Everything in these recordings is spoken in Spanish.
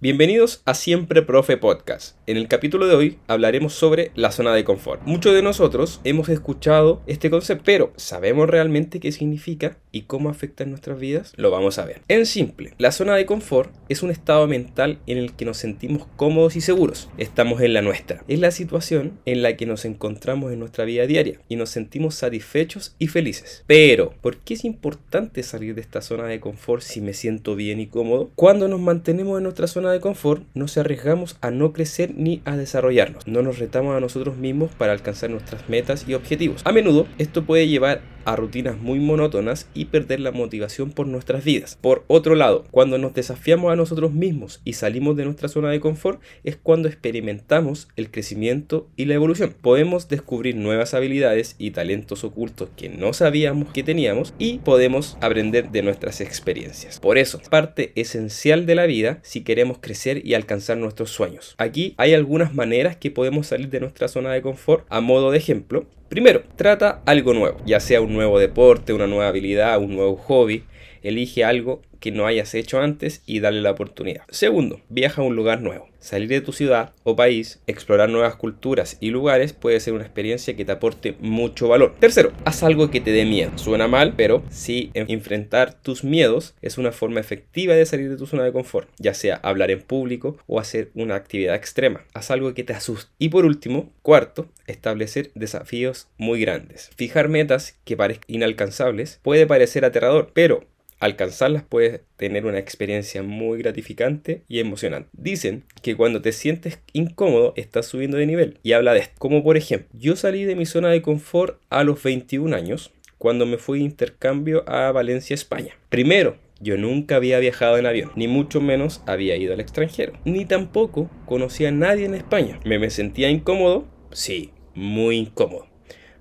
Bienvenidos a Siempre Profe Podcast. En el capítulo de hoy hablaremos sobre la zona de confort. Muchos de nosotros hemos escuchado este concepto, pero ¿sabemos realmente qué significa y cómo afecta en nuestras vidas? Lo vamos a ver. En simple, la zona de confort es un estado mental en el que nos sentimos cómodos y seguros. Estamos en la nuestra. Es la situación en la que nos encontramos en nuestra vida diaria y nos sentimos satisfechos y felices. Pero, ¿por qué es importante salir de esta zona de confort si me siento bien y cómodo? Cuando nos mantenemos en nuestra zona de confort, nos arriesgamos a no crecer ni a desarrollarnos. No nos retamos a nosotros mismos para alcanzar nuestras metas y objetivos. A menudo, esto puede llevar a rutinas muy monótonas y perder la motivación por nuestras vidas. Por otro lado, cuando nos desafiamos a nosotros mismos y salimos de nuestra zona de confort, es cuando experimentamos el crecimiento y la evolución. Podemos descubrir nuevas habilidades y talentos ocultos que no sabíamos que teníamos y podemos aprender de nuestras experiencias. Por eso, parte esencial de la vida si queremos crecer y alcanzar nuestros sueños. Aquí hay algunas maneras que podemos salir de nuestra zona de confort. A modo de ejemplo, Primero, trata algo nuevo, ya sea un nuevo deporte, una nueva habilidad, un nuevo hobby. Elige algo que no hayas hecho antes y dale la oportunidad. Segundo, viaja a un lugar nuevo. Salir de tu ciudad o país, explorar nuevas culturas y lugares puede ser una experiencia que te aporte mucho valor. Tercero, haz algo que te dé miedo. Suena mal, pero sí enfrentar tus miedos es una forma efectiva de salir de tu zona de confort, ya sea hablar en público o hacer una actividad extrema. Haz algo que te asuste. Y por último, cuarto, establecer desafíos muy grandes. Fijar metas que parezcan inalcanzables puede parecer aterrador, pero alcanzarlas puedes tener una experiencia muy gratificante y emocionante. Dicen que cuando te sientes incómodo estás subiendo de nivel y habla de esto. Como por ejemplo, yo salí de mi zona de confort a los 21 años cuando me fui de intercambio a Valencia, España. Primero, yo nunca había viajado en avión, ni mucho menos había ido al extranjero, ni tampoco conocía a nadie en España. ¿Me, me sentía incómodo? Sí, muy incómodo.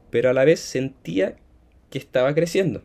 Pero a la vez sentía que estaba creciendo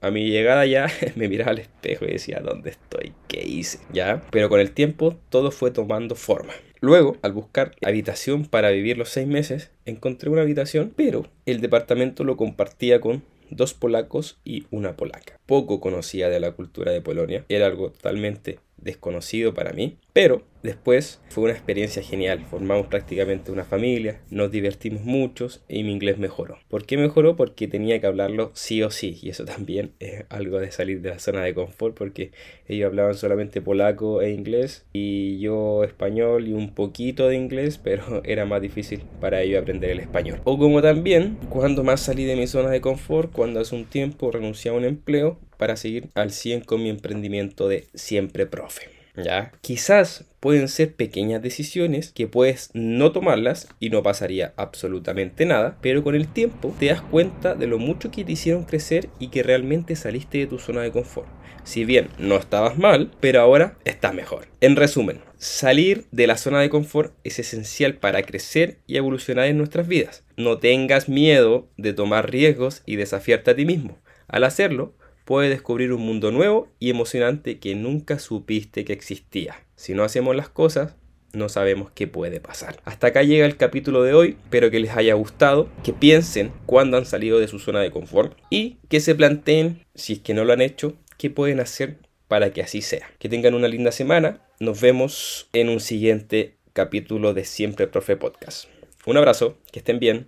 a mi llegada ya me miraba al espejo y decía, ¿dónde estoy? ¿Qué hice? ¿Ya? Pero con el tiempo todo fue tomando forma. Luego, al buscar habitación para vivir los seis meses, encontré una habitación, pero el departamento lo compartía con dos polacos y una polaca. Poco conocía de la cultura de Polonia, era algo totalmente desconocido para mí, pero después fue una experiencia genial. Formamos prácticamente una familia, nos divertimos muchos y mi inglés mejoró. ¿Por qué mejoró? Porque tenía que hablarlo sí o sí, y eso también es algo de salir de la zona de confort, porque ellos hablaban solamente polaco e inglés y yo español y un poquito de inglés, pero era más difícil para ellos aprender el español. O como también, cuando más salí de mi zona de confort, cuando hace un tiempo renuncié a un empleo para seguir al 100 con mi emprendimiento de siempre profe. ¿Ya? Quizás pueden ser pequeñas decisiones que puedes no tomarlas y no pasaría absolutamente nada, pero con el tiempo te das cuenta de lo mucho que te hicieron crecer y que realmente saliste de tu zona de confort. Si bien no estabas mal, pero ahora estás mejor. En resumen, salir de la zona de confort es esencial para crecer y evolucionar en nuestras vidas. No tengas miedo de tomar riesgos y desafiarte a ti mismo. Al hacerlo, puedes descubrir un mundo nuevo y emocionante que nunca supiste que existía. Si no hacemos las cosas, no sabemos qué puede pasar. Hasta acá llega el capítulo de hoy, espero que les haya gustado, que piensen cuándo han salido de su zona de confort y que se planteen, si es que no lo han hecho, qué pueden hacer para que así sea. Que tengan una linda semana, nos vemos en un siguiente capítulo de Siempre Profe Podcast. Un abrazo, que estén bien.